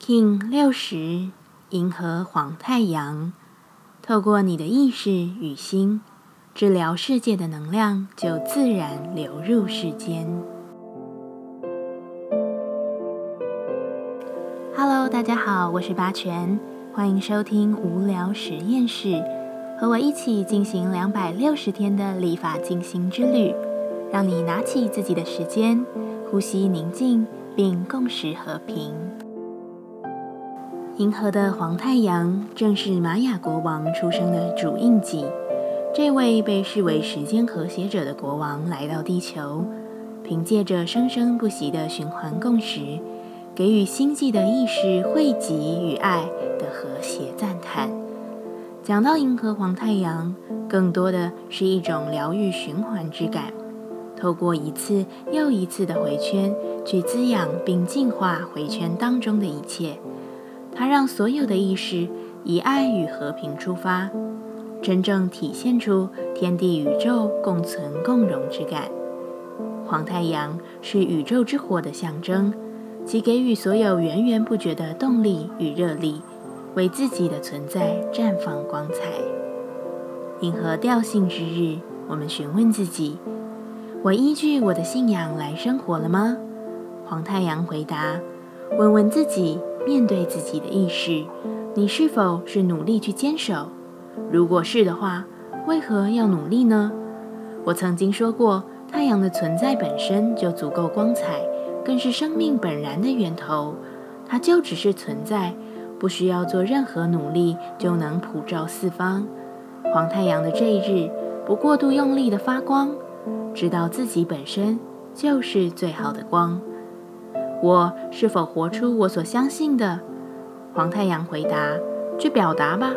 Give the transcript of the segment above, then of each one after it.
King 六十，银河黄太阳，透过你的意识与心，治疗世界的能量就自然流入世间。Hello，大家好，我是八全，欢迎收听无聊实验室，和我一起进行两百六十天的立法进行之旅，让你拿起自己的时间，呼吸宁静，并共识和平。银河的黄太阳正是玛雅国王出生的主印记。这位被视为时间和谐者的国王来到地球，凭借着生生不息的循环共识，给予星际的意识汇集与爱的和谐赞叹。讲到银河黄太阳，更多的是一种疗愈循环之感，透过一次又一次的回圈，去滋养并净化回圈当中的一切。它让所有的意识以爱与和平出发，真正体现出天地宇宙共存共荣之感。黄太阳是宇宙之火的象征，其给予所有源源不绝的动力与热力，为自己的存在绽放光彩。银河调性之日，我们询问自己：我依据我的信仰来生活了吗？黄太阳回答：问问自己。面对自己的意识，你是否是努力去坚守？如果是的话，为何要努力呢？我曾经说过，太阳的存在本身就足够光彩，更是生命本然的源头。它就只是存在，不需要做任何努力就能普照四方。黄太阳的这一日，不过度用力的发光，知道自己本身就是最好的光。我是否活出我所相信的？黄太阳回答：“去表达吧。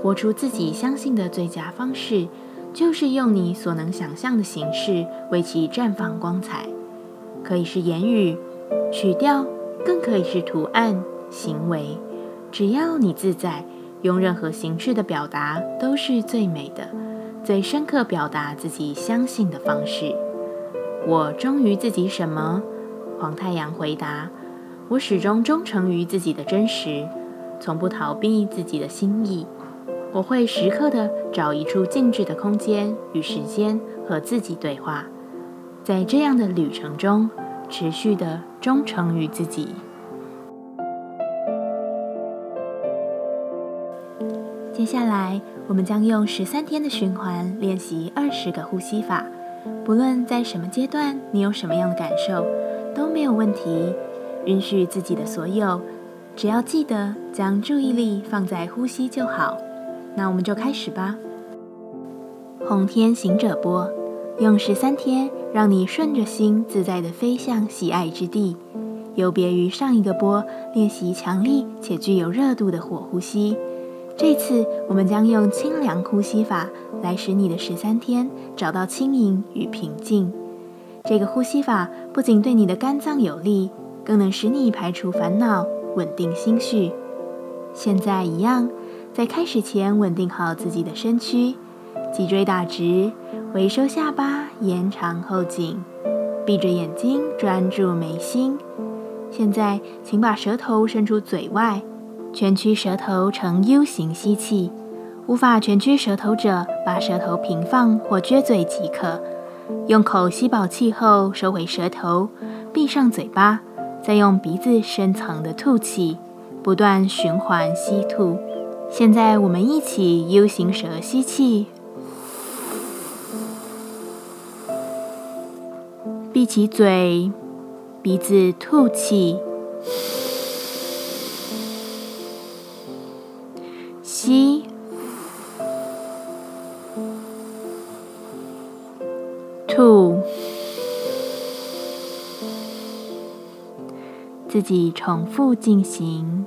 活出自己相信的最佳方式，就是用你所能想象的形式为其绽放光彩。可以是言语、曲调，更可以是图案、行为。只要你自在，用任何形式的表达都是最美的、最深刻表达自己相信的方式。我忠于自己什么？”黄太阳回答：“我始终忠诚于自己的真实，从不逃避自己的心意。我会时刻的找一处静止的空间与时间和自己对话，在这样的旅程中，持续的忠诚于自己。接下来，我们将用十三天的循环练习二十个呼吸法。不论在什么阶段，你有什么样的感受。”都没有问题，允许自己的所有，只要记得将注意力放在呼吸就好。那我们就开始吧。红天行者波，用十三天让你顺着心自在的飞向喜爱之地。有别于上一个波练习强力且具有热度的火呼吸，这次我们将用清凉呼吸法来使你的十三天找到轻盈与平静。这个呼吸法不仅对你的肝脏有利，更能使你排除烦恼，稳定心绪。现在一样，在开始前稳定好自己的身躯，脊椎打直，微收下巴，延长后颈，闭着眼睛专注眉心。现在，请把舌头伸出嘴外，蜷曲舌头呈 U 型吸气。无法蜷曲舌头者，把舌头平放或撅嘴即可。用口吸饱气后，收回舌头，闭上嘴巴，再用鼻子深层的吐气，不断循环吸吐。现在我们一起 U 型舌吸气，闭起嘴，鼻子吐气，吸。Two，，自己重复进行。